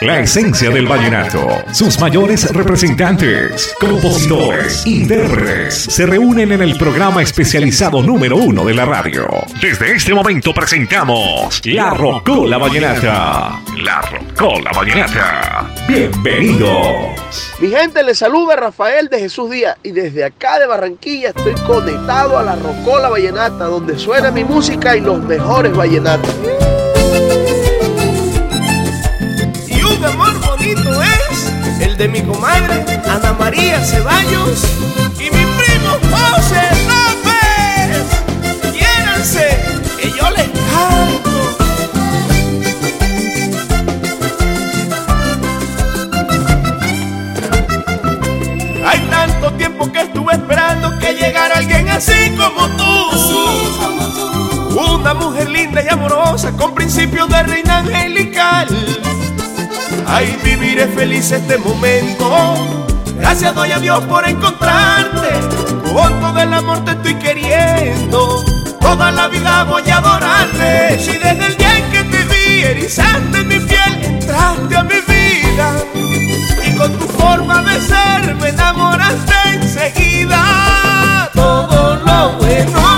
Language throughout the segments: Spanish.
La esencia del vallenato, sus mayores representantes, compositores, intérpretes, se reúnen en el programa especializado número uno de la radio. Desde este momento presentamos La Rocola Vallenata. La Rocola Vallenata. Bienvenidos. Mi gente, les saluda Rafael de Jesús Díaz y desde acá de Barranquilla estoy conectado a La Rocola Vallenata, donde suena mi música y los mejores vallenatos. El de mi comadre Ana María Ceballos y mi primo José López. Quiéranse, que yo les canto. Hay tanto tiempo que estuve esperando que llegara alguien así como tú. Una mujer linda y amorosa con principios de reina angelical Ay, viviré feliz este momento. Gracias doy a Dios por encontrarte. Con todo el amor te estoy queriendo. Toda la vida voy a adorarte. Si desde el día en que te vi erizaste mi piel, entraste a mi vida. Y con tu forma de ser me enamoraste enseguida. Todo lo bueno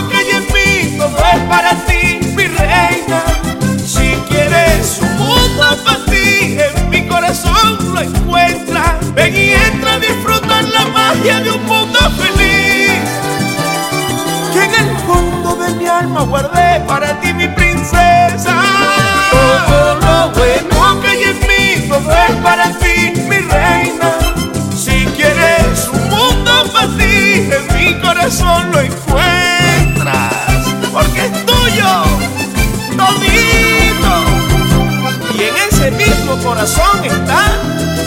Ven y entra a disfrutar la magia de un mundo feliz. Que en el fondo de mi alma guardé para ti, mi princesa. Todo lo bueno que hay en mí, todo es para ti, mi reina. Si quieres un mundo para ti, en mi corazón lo encuentras. Porque es tuyo, todito. Y en ese mismo corazón está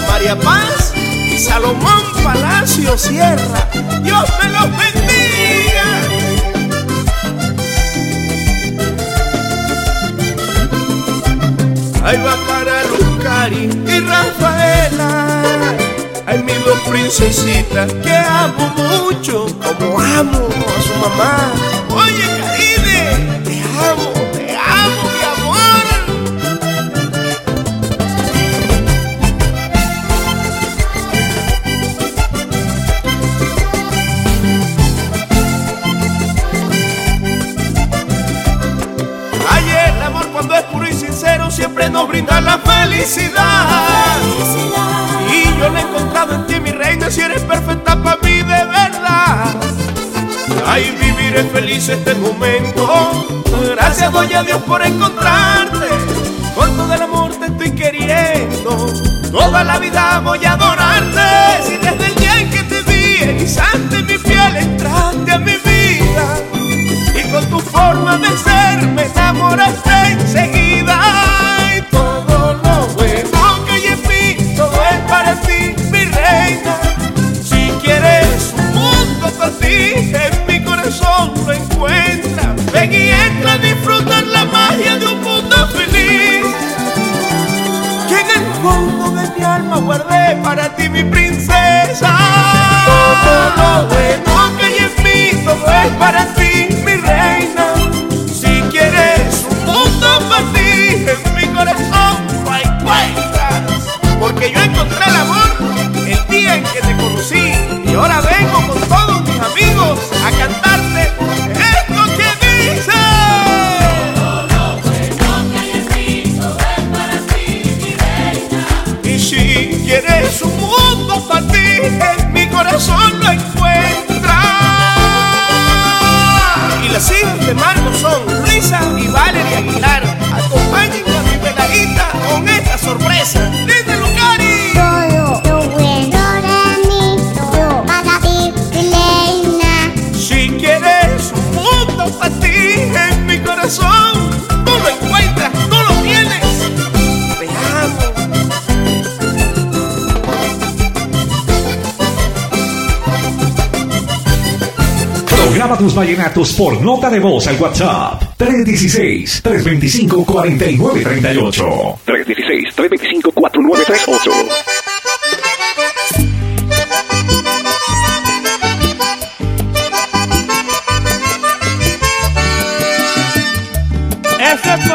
María Paz Salomón Palacio Sierra. Dios me los bendiga. Ahí va para Lucari y Rafaela. Ay, mis dos princesitas que amo mucho, como amo a su mamá. Oye, nos brinda la felicidad. Y yo la he encontrado en ti, mi reina, si eres perfecta para mí de verdad. Ay, viviré feliz este momento. Gracias doy a Dios por encontrarte. Con todo el amor te estoy queriendo. Toda la vida voy a adorarte. Para ti, mi princesa. Todo lo bueno que hay es para ti, Programa tus vallenatos por nota de voz al WhatsApp 316-325-4938. 316-325-4938. Eso es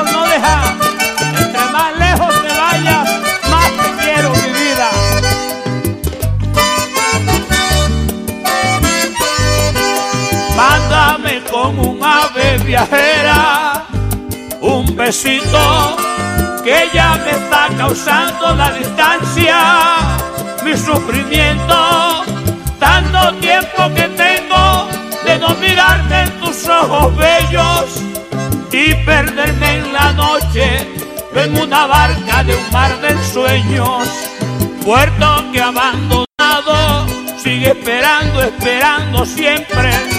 besito que ya me está causando la distancia, mi sufrimiento, tanto tiempo que tengo de no mirarte en tus ojos bellos y perderme en la noche en una barca de un mar de sueños, puerto que abandonado sigue esperando, esperando siempre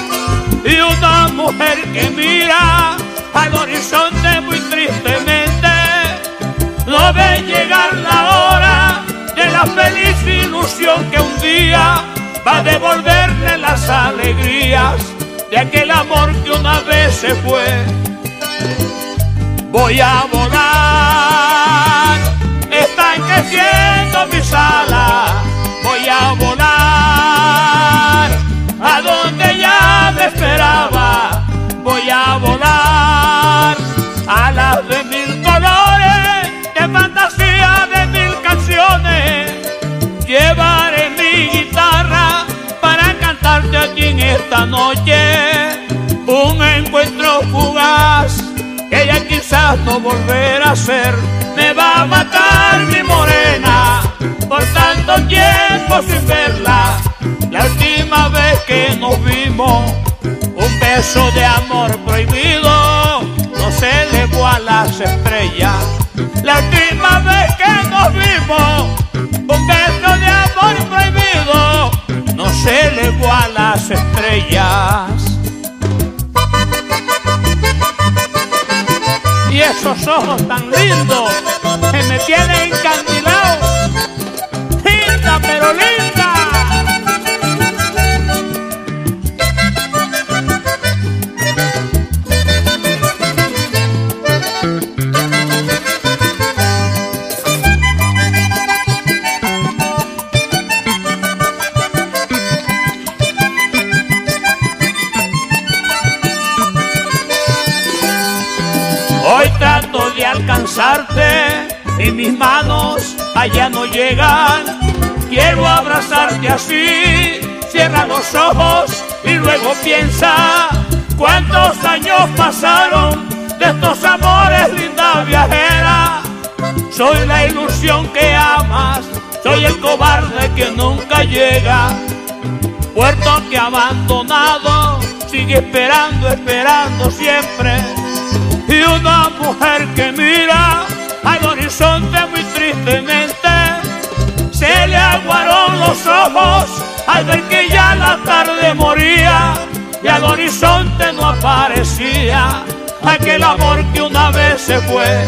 y una mujer que mira al horizonte muy tristemente no ve llegar la hora de la feliz ilusión que un día va a devolverle las alegrías de aquel amor que una vez se fue. Voy a volar, están creciendo esta noche, un encuentro fugaz que ya quizás no volverá a ser, me va a matar mi morena por tanto tiempo sin verla. La última vez que nos vimos, un beso de amor prohibido no se elevó a las estrellas. La última vez que nos vimos, un beso de amor prohibido se elevó a las estrellas. Y esos ojos tan lindos que me tienen encandilado. Linda, pero linda. Alcanzarte y mis manos allá no llegan. Quiero abrazarte así, cierra los ojos y luego piensa cuántos años pasaron de estos amores, linda viajera. Soy la ilusión que amas, soy el cobarde que nunca llega. Puerto que abandonado sigue esperando, esperando siempre y una mujer que mira al horizonte muy tristemente. Se le aguaron los ojos al ver que ya la tarde moría y al horizonte no aparecía aquel amor que una vez se fue.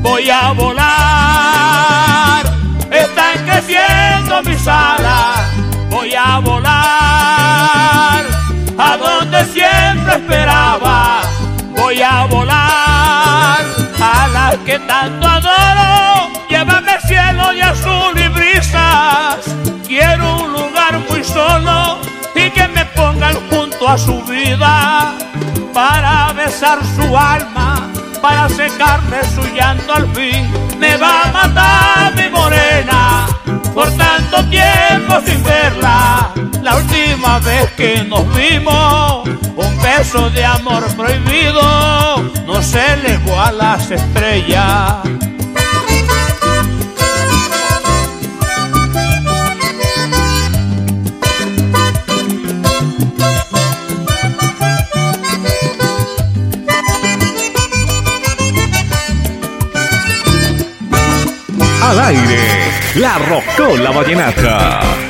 Voy a volar, están creciendo mis alas, voy a volar a donde siempre esperaba a volar a las que tanto adoro. Llévame al cielo de azul y brisas. Quiero un lugar muy solo y que me pongan junto a su vida para besar su alma, para secarle su llanto al fin. Me va a matar mi morena tiempo sin verla. La última vez que nos vimos, un beso de amor prohibido no se elevó a las estrellas. La rocola vallenata.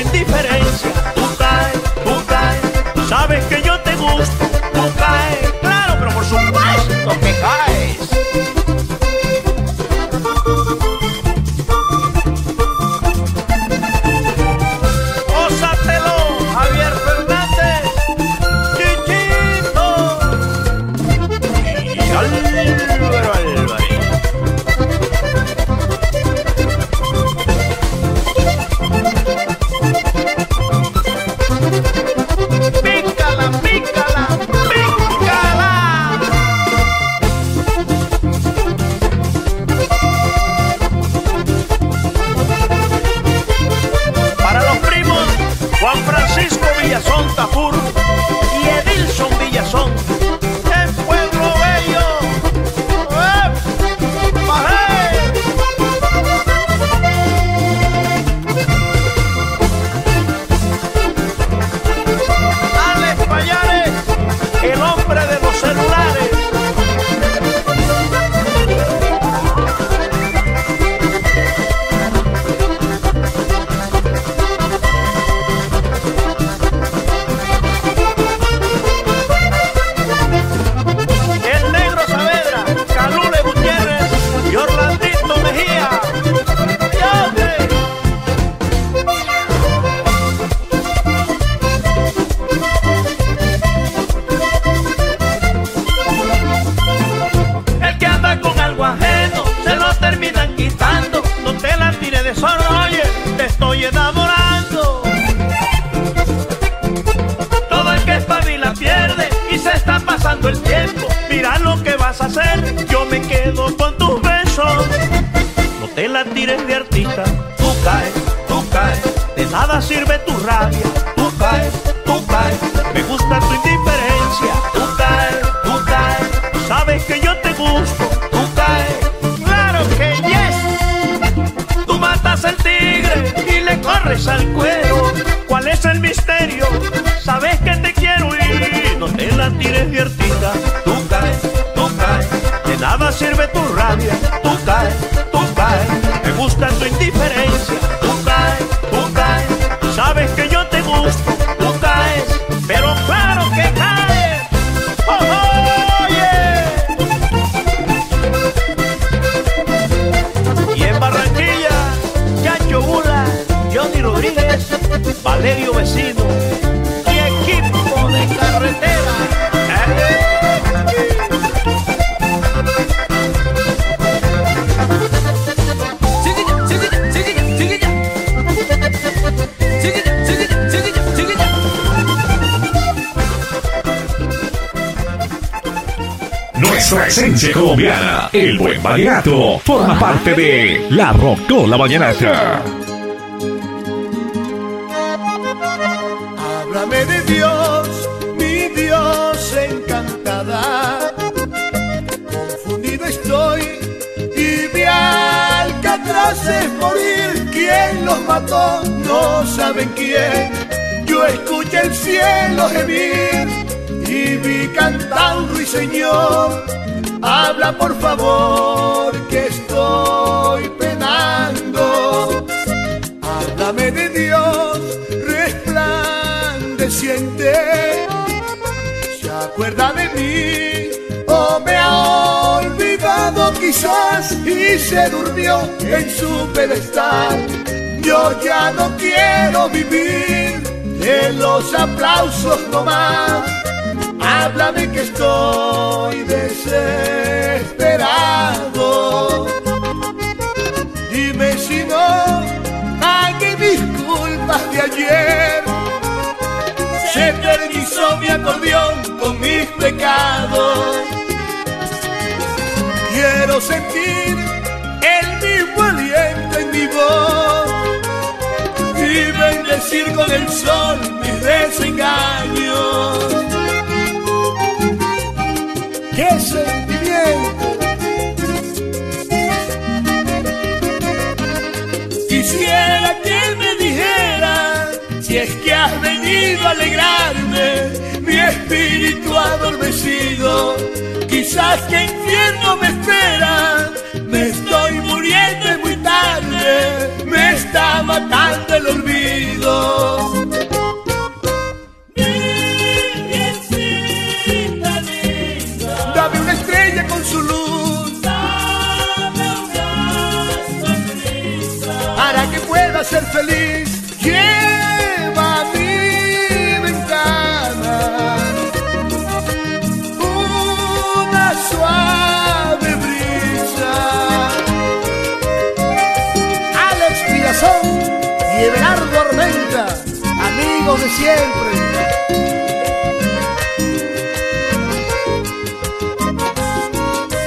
Indiferencia. Tú caes, tú caes, sabes que yo te gusto. tires de artista, tú caes, tú caes, de nada sirve tu rabia, tú caes, tú caes, me gusta tu indiferencia, tú caes, tú caes, sabes que yo te gusto, tú caes, claro que yes, tú matas al tigre y le corres al cuero, ¿cuál es el misterio? Sabes que te quiero ir, no te la tires de artista, tú caes, tú caes, de nada sirve tu rabia, esencia colombiana. El buen vallenato forma parte de La Rocola Vallenata. Háblame de Dios, mi Dios encantada. Confundido estoy y vi alcatraces morir. ¿Quién los mató? No saben quién. Yo escuché el cielo gemir vi cantando Señor Habla por favor que estoy penando. Háblame de Dios resplandeciente. ¿Se acuerda de mí o me ha olvidado quizás y se durmió en su pedestal? Yo ya no quiero vivir de los aplausos nomás háblame que estoy desesperado. Dime si no, pague mis culpas de ayer. Se eternizó mi acordeón con mis pecados. Quiero sentir el mismo aliento en mi voz y bendecir con el sol mis desengaños venido alegrarme, mi espíritu adormecido. Quizás que infierno me espera, me estoy muriendo muy tarde, me está matando el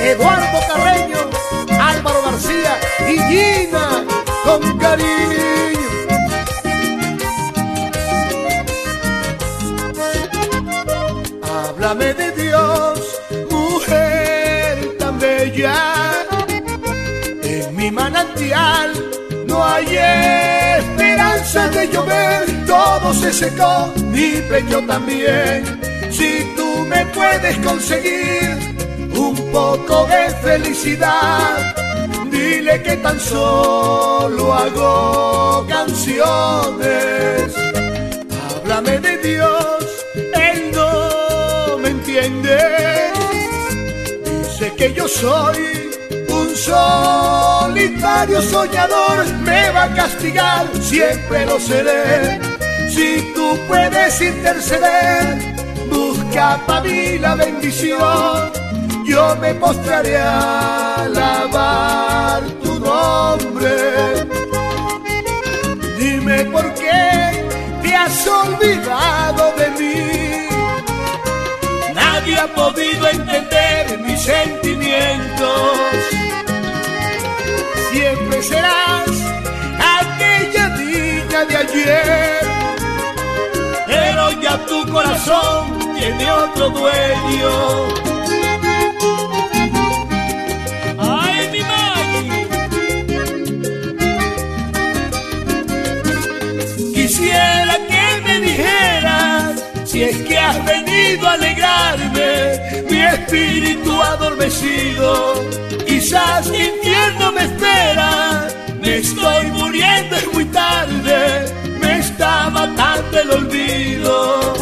Eduardo Carreño, Álvaro García y Gina con cariño. Háblame de Dios, mujer tan bella. En mi manantial de llover, todo se secó, mi pecho también. Si tú me puedes conseguir un poco de felicidad. Dile que tan solo hago canciones. Háblame de Dios, Él no me entiende. Dice que yo soy solitario soñador. Me va a castigar, siempre lo seré. Si tú puedes interceder, busca para mí la bendición yo me postraré a alabar tu nombre. Dime por qué te has olvidado de mí. Nadie ha podido entender mis sentimientos. Siempre serás aquella niña de ayer. Pero ya tu corazón tiene otro dueño. Quisiera que me dijeras si es que has venido a alegrarme, mi espíritu adormecido. Quizás infierno me espera, me estoy muriendo, es muy tarde, me está matando el olvido.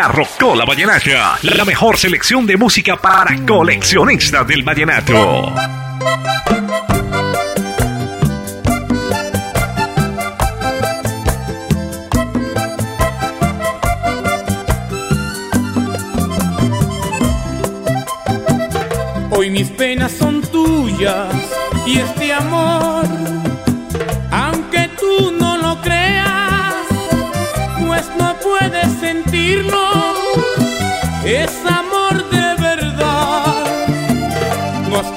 La Rocola Vallenata, la mejor selección de música para coleccionistas del vallenato.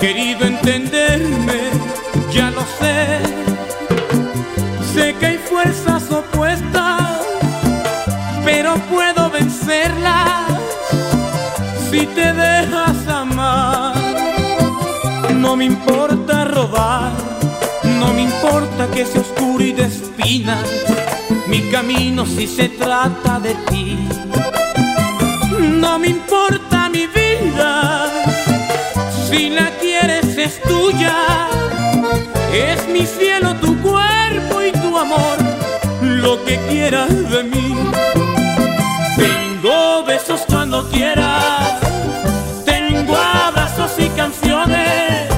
Querido entenderme, ya lo sé. Sé que hay fuerzas opuestas, pero puedo vencerlas si te dejas amar. No me importa robar, no me importa que sea oscuro y de. Mi camino si se trata de ti. No me importa mi vida, si la es tuya. Es mi cielo tu cuerpo y tu amor, lo que quieras de mí. Tengo besos cuando quieras, tengo abrazos y canciones.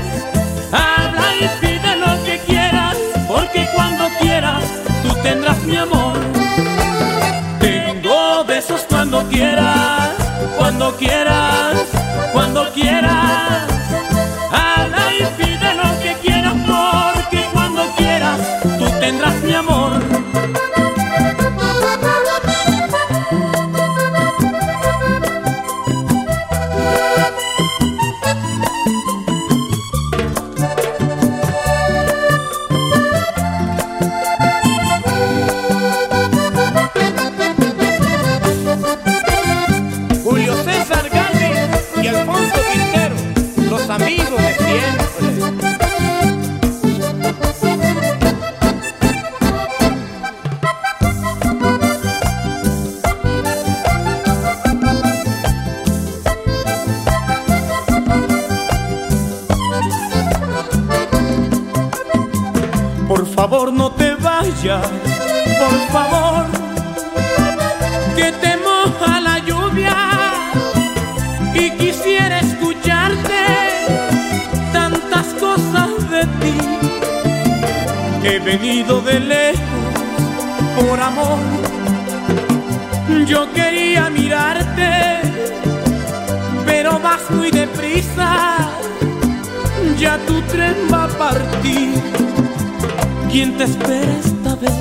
Habla y pide lo que quieras, porque cuando quieras tú tendrás mi amor. Tengo besos cuando quieras, cuando quieras, favor no te vayas, por favor, que te moja la lluvia y quisiera escucharte tantas cosas de ti. He venido de lejos por amor, yo quería mirarte, pero vas muy deprisa, ya tu tren va a partir ¿Quién te espera esta vez?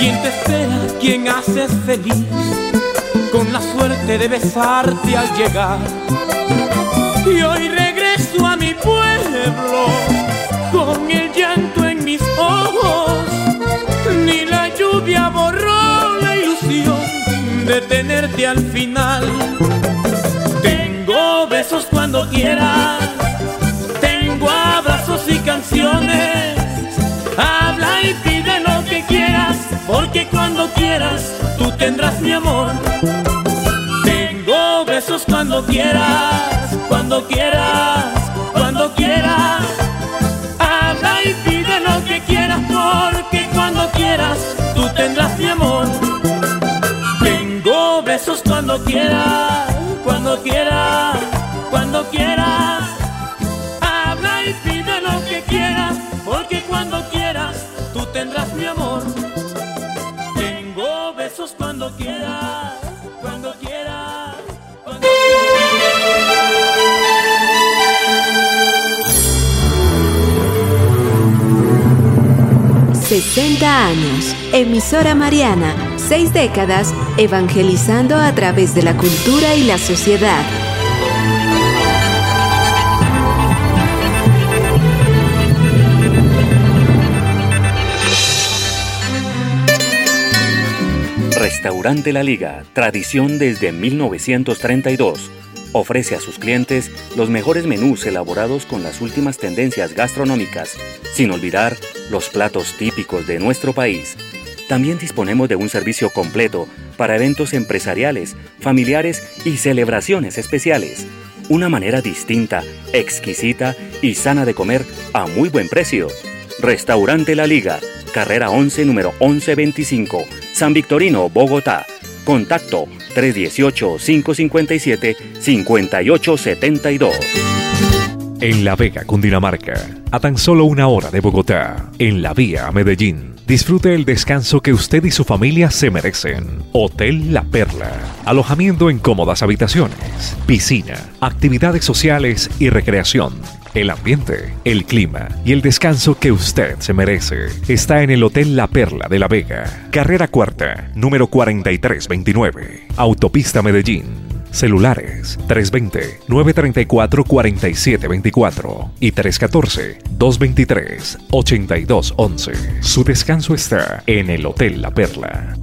¿Quién te espera? ¿Quién haces feliz? Con la suerte de besarte al llegar. Y hoy regreso a mi pueblo con el llanto en mis ojos. Ni la lluvia borró la ilusión de tenerte al final. Tengo besos cuando quieras, tengo abrazos y canciones Habla y pide lo que quieras, porque cuando quieras tú tendrás mi amor. Tengo besos cuando quieras, cuando quieras, cuando quieras. Habla y pide lo que quieras, porque cuando quieras tú tendrás mi amor. Tengo besos cuando quieras, cuando quieras, amor. Tengo besos cuando quieras, cuando quieras, cuando quieras. 60 años, emisora Mariana, seis décadas evangelizando a través de la cultura y la sociedad. Restaurante La Liga, tradición desde 1932, ofrece a sus clientes los mejores menús elaborados con las últimas tendencias gastronómicas, sin olvidar los platos típicos de nuestro país. También disponemos de un servicio completo para eventos empresariales, familiares y celebraciones especiales. Una manera distinta, exquisita y sana de comer a muy buen precio. Restaurante La Liga, carrera 11, número 1125, San Victorino, Bogotá. Contacto 318-557-5872. En La Vega, Cundinamarca, a tan solo una hora de Bogotá, en la vía a Medellín. Disfrute el descanso que usted y su familia se merecen. Hotel La Perla. Alojamiento en cómodas habitaciones, piscina, actividades sociales y recreación el ambiente, el clima y el descanso que usted se merece está en el Hotel La Perla de La Vega, carrera cuarta, número 4329, Autopista Medellín. Celulares 320-934-4724 y 314-223-8211. Su descanso está en el Hotel La Perla.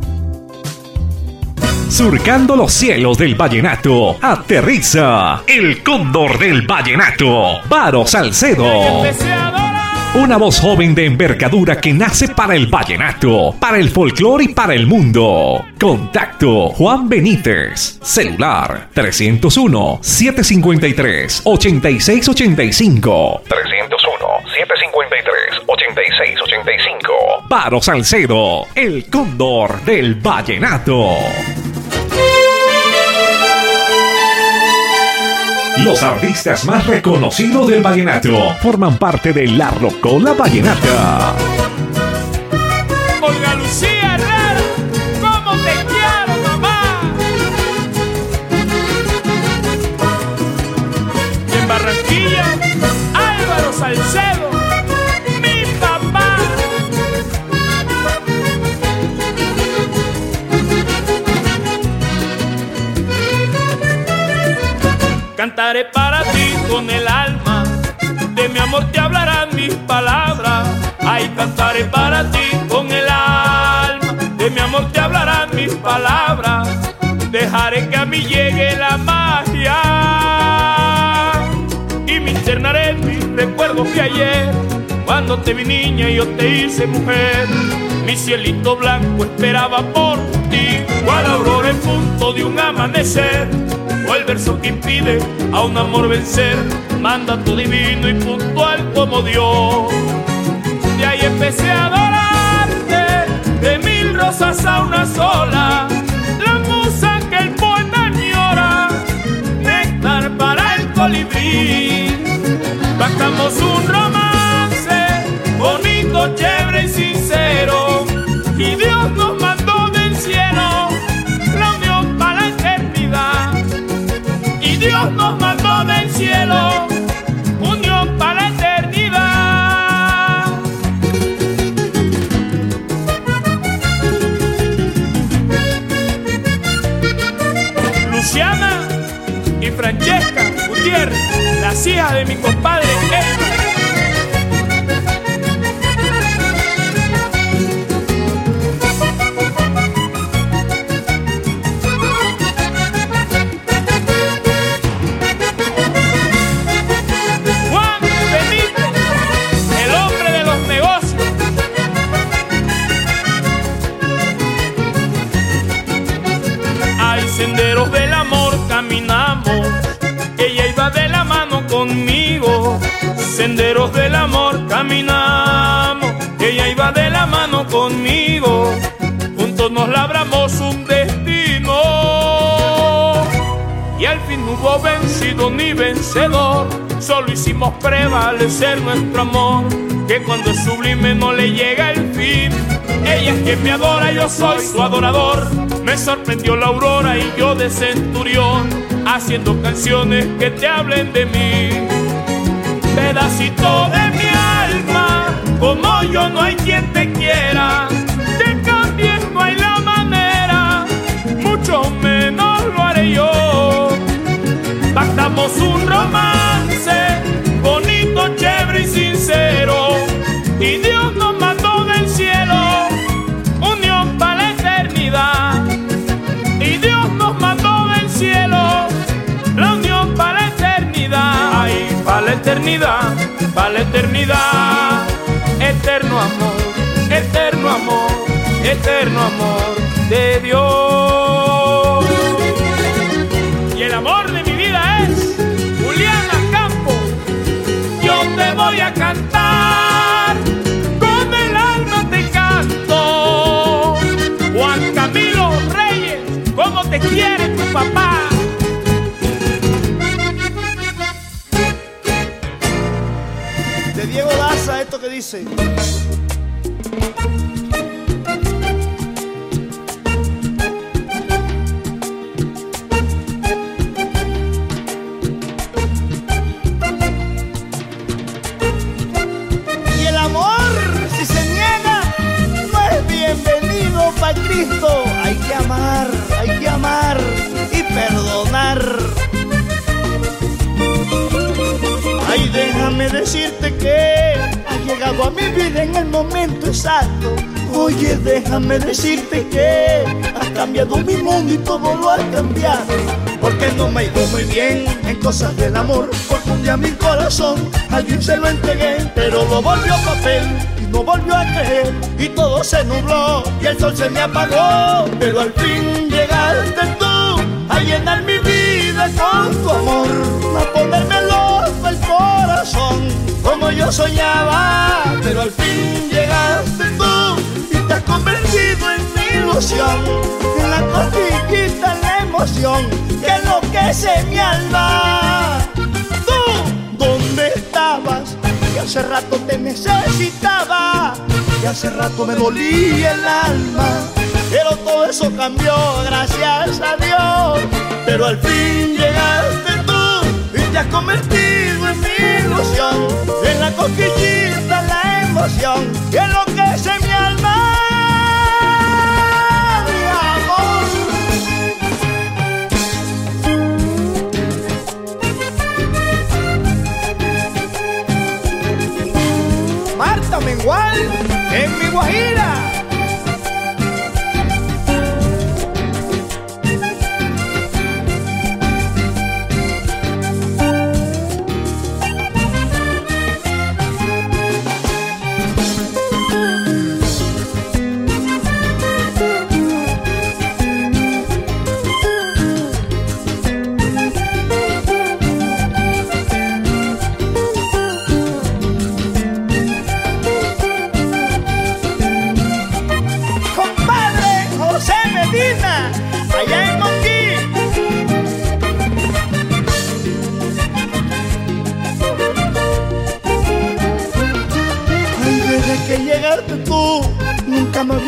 Surcando los cielos del vallenato, aterriza el cóndor del vallenato, Paro Salcedo. Una voz joven de envergadura que nace para el vallenato, para el folclore y para el mundo. Contacto Juan Benítez. Celular 301-753-8685. 301-753-8685. Paro Salcedo, el cóndor del vallenato. Los artistas más reconocidos del vallenato forman parte de la Rocola Vallenata. Olga Lucía Herrera, ¿cómo te quiero, mamá? en Barranquilla, Álvaro Salcedo, Cantaré para ti con el alma, de mi amor te hablarán mis palabras. Ay, cantaré para ti con el alma, de mi amor te hablarán mis palabras. Dejaré que a mí llegue la magia y me internaré en mis recuerdos que ayer, cuando te vi niña y yo te hice mujer. Mi cielito blanco esperaba por ti, cual aurora en punto de un amanecer el verso que impide a un amor vencer, manda tu divino y puntual como Dios. De ahí empecé a adorarte de mil rosas a una sola. La musa que el poeta añora, néctar para el colibrí. Bajamos un romance bonito, chévere y sincero. Y Dios nos Dios nos mandó del cielo unión para. Luciana y Francesca Gutiérrez, las hijas de mi compadre Elmer. Senderos del amor, caminamos. Ella iba de la mano conmigo. Senderos del amor, caminamos. Ella iba de la mano conmigo. Juntos nos labramos un destino. Y al fin no hubo vencido ni vencedor, solo hicimos prevalecer nuestro amor, que cuando es sublime no le llega el fin. Ella es quien me adora, yo soy su adorador. Me sorprendió la aurora y yo de centurión, haciendo canciones que te hablen de mí. Pedacito de mi alma, como yo no hay quien te quiera. Te cambies, no hay la manera, mucho menos lo haré yo. Pactamos un romance eternidad, para la eternidad. Eterno amor, eterno amor, eterno amor de Dios. Y el amor de sim decirte que has cambiado mi mundo y todo lo has cambiado. Porque no me ha ido muy bien en cosas del amor. Porque un día mi corazón alguien se lo entregué, pero lo volvió papel y no volvió a creer. Y todo se nubló y el sol se me apagó. Pero al fin llegaste tú a llenar mi vida con tu amor, a ponerme loco el corazón como yo soñaba. Pero al fin convertido en mi ilusión, en la cosquillita, en la emoción que enloquece mi alma. Tú, ¿dónde estabas? Que hace rato te necesitaba, que hace rato me dolía el alma. Pero todo eso cambió, gracias a Dios. Pero al fin llegaste tú y te has convertido en mi ilusión, en la cosquillita, en la emoción que enloquece mi alma. Mengual en mi Guajira.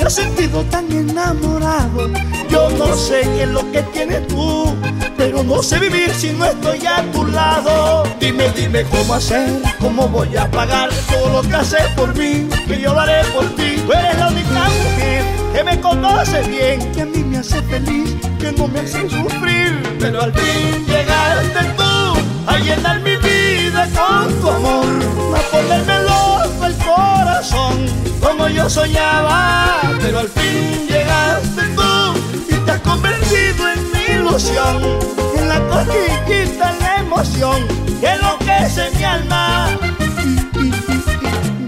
Sentido tan enamorado. Yo no sé qué es lo que tienes tú, pero no sé vivir si no estoy a tu lado. Dime, dime cómo hacer, cómo voy a pagar todo lo que haces por mí, que yo lo haré por ti. Tú eres la única mujer que me conoce bien, que a mí me hace feliz, que no me hace sufrir. Pero al fin soñaba. Pero al fin llegaste tú y te has convertido en mi ilusión, en la cosquillita, en la emoción, que enloquece mi alma.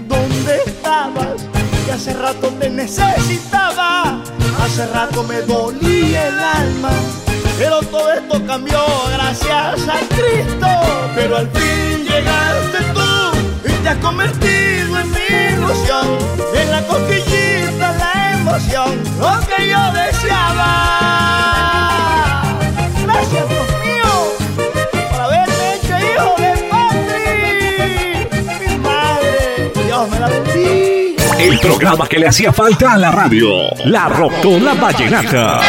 ¿Dónde estabas? Que hace rato te necesitaba, hace rato me dolía el alma. Pero todo esto cambió gracias a Cristo. Pero al fin llegaste tú te has convertido en mi ilusión. En la cosquillita, la emoción, lo que yo deseaba. Gracias, Dios mío, por haberme hecho hijo de Patri. Mi madre, Dios me la bendiga. El programa que le hacía falta a la radio. La Rocola Vallenata.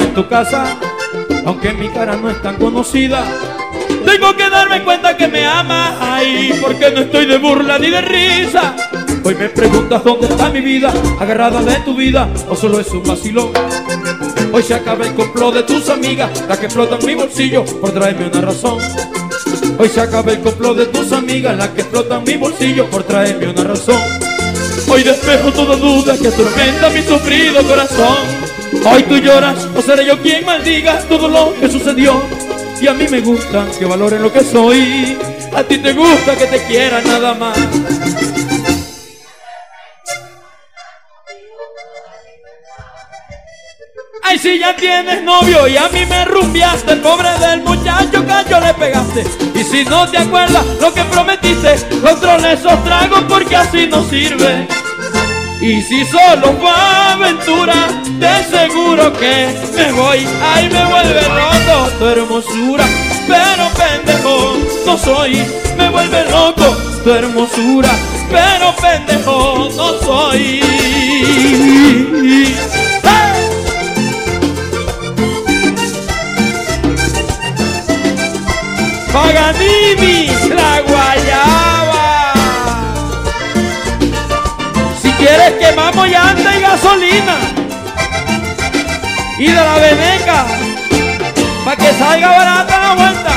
En tu casa, aunque mi cara no es tan conocida. Tengo que darme cuenta que me amas, ay, porque no estoy de burla ni de risa. Hoy me preguntas dónde está mi vida, agarrada de tu vida, o solo es un vacilón. Hoy se acaba el complot de tus amigas, las que explotan mi bolsillo por traerme una razón. Hoy se acaba el complot de tus amigas, las que explotan mi bolsillo por traerme una razón. Hoy despejo toda duda que atormenta mi sufrido corazón. Hoy tú lloras, o seré yo quien maldiga todo lo que sucedió. Y a mí me gusta que valoren lo que soy. A ti te gusta que te quieran nada más. Ay, si ya tienes novio y a mí me rumbiaste, el pobre del muchacho que yo le pegaste. Y si no te acuerdas lo que prometiste, controle esos tragos porque así no sirve. Y si solo fue aventura, te seguro que me voy. Ay, me vuelve loco tu hermosura, pero pendejo no soy. Me vuelve loco tu hermosura, pero pendejo no soy. ¡Hey! Paganini, la guayaba. Quieres quemamos llanta y gasolina. Y de la veneca, para que salga barata la vuelta.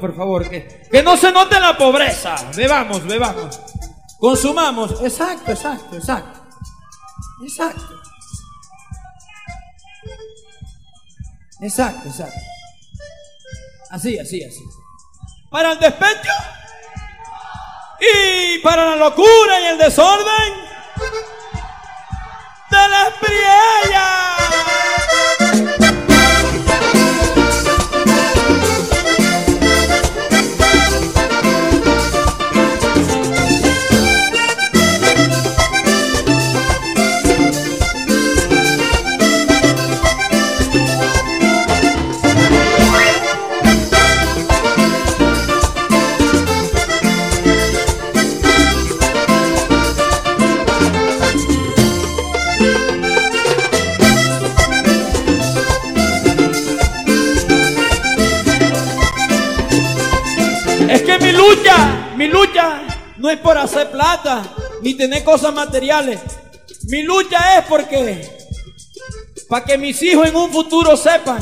Por favor. Que, que no se note la pobreza. Bebamos, bebamos. Consumamos. Exacto, exacto, exacto. Exacto. Exacto, exacto. Así, así, así. Para el despecho. Y para la locura y el desorden. De las priellas. Tener cosas materiales. Mi lucha es porque para que mis hijos en un futuro sepan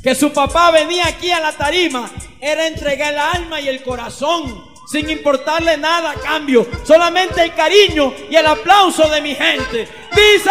que su papá venía aquí a la tarima era entregar el alma y el corazón sin importarle nada a cambio, solamente el cariño y el aplauso de mi gente. Dice.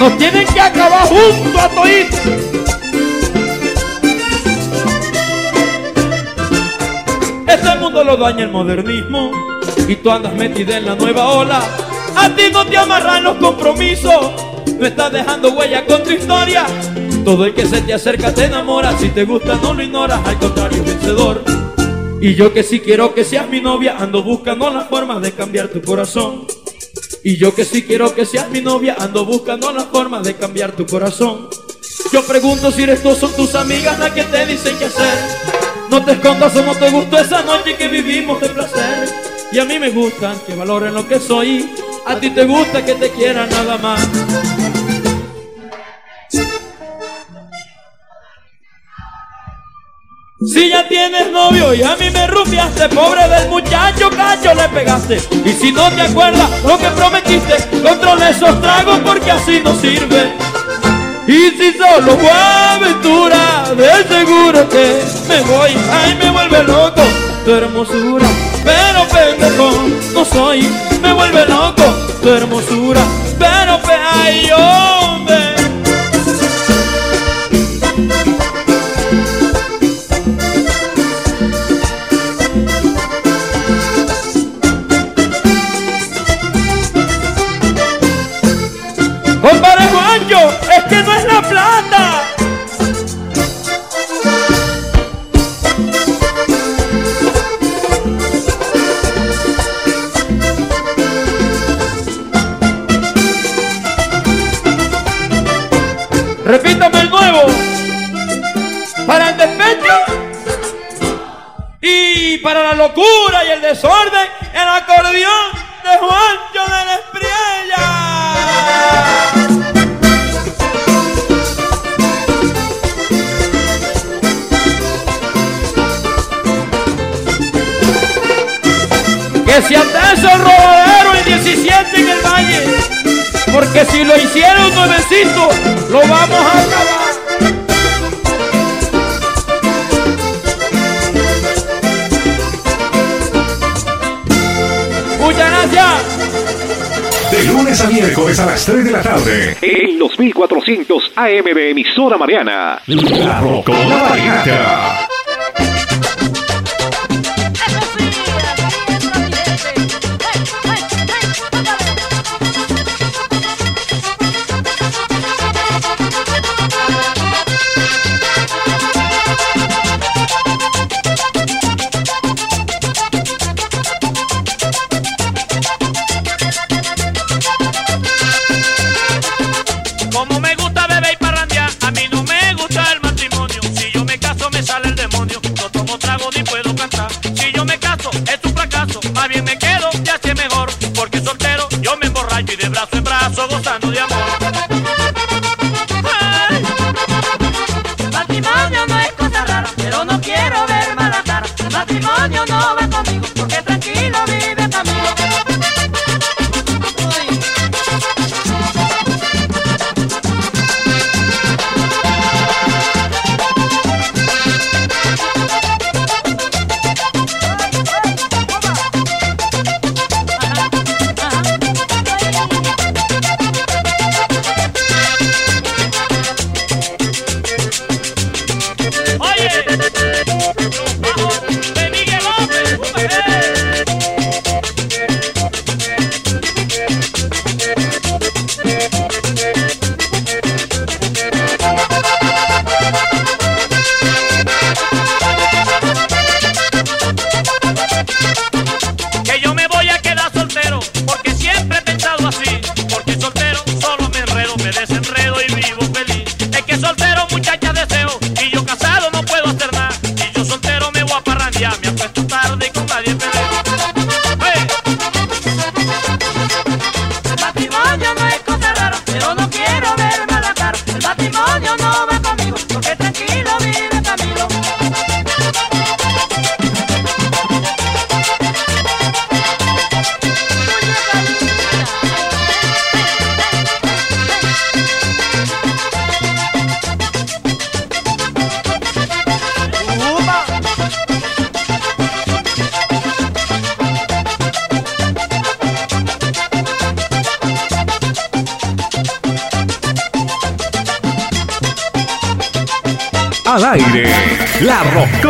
Nos tienen que acabar juntos a toditos. Este mundo lo daña el modernismo y tú andas metida en la nueva ola. A ti no te amarran los compromisos, no estás dejando huella con tu historia. Todo el que se te acerca te enamora, si te gusta no lo ignoras, al contrario vencedor. Y yo que sí quiero que seas mi novia, ando buscando la forma de cambiar tu corazón. Y yo que sí quiero que seas mi novia, ando buscando la forma de cambiar tu corazón. Yo pregunto si eres tú, son tus amigas las que te dicen qué hacer. No te escondas o no te gustó esa noche que vivimos de placer. Y a mí me gusta que valoren lo que soy. A ti te gusta que te quieran nada más. Si ya tienes novio y a mí me rupiaste, pobre del muchacho cacho le pegaste. Y si no te acuerdas lo que prometiste, controla esos tragos porque así no sirve. Y si solo fue aventura, de seguro que me voy, ay me vuelve loco tu hermosura. Pero pendejo no soy, me vuelve loco tu hermosura. Pero pe, ay hombre. Que no es la plata. Repítame el nuevo. Para el despecho. Y para la locura y el desorden, el acordeón de Juancho Que si anda eso el robadero el 17 en el valle. Porque si lo hicieron nuevecito, lo vamos a acabar. Muchas gracias. De lunes a miércoles a las 3 de la tarde. En los 1400 AM de emisora Mariana. La Rocola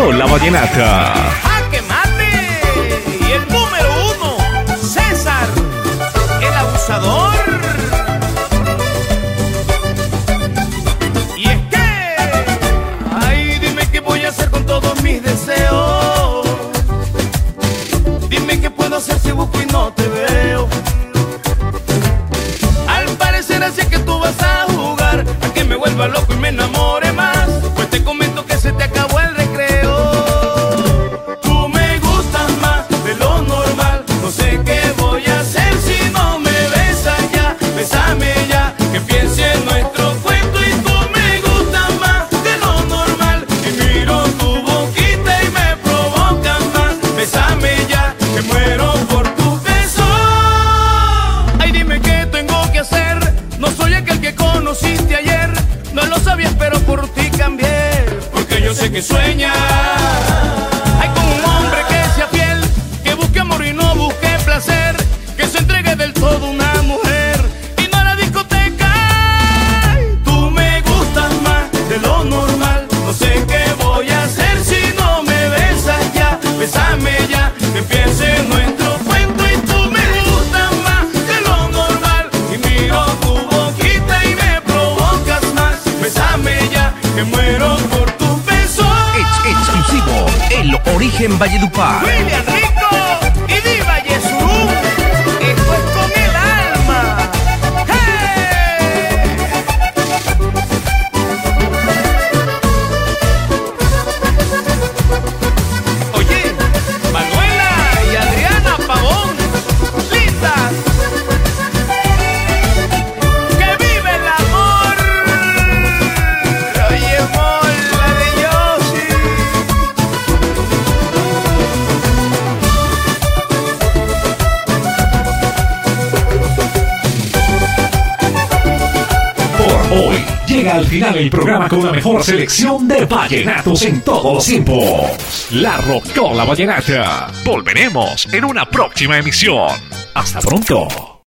La Rocola Vallenata. que sueña Samba de Dupá. William El programa con la mejor selección de vallenatos en todos los tiempos. La Rocola Vallenata. Volveremos en una próxima emisión. Hasta pronto.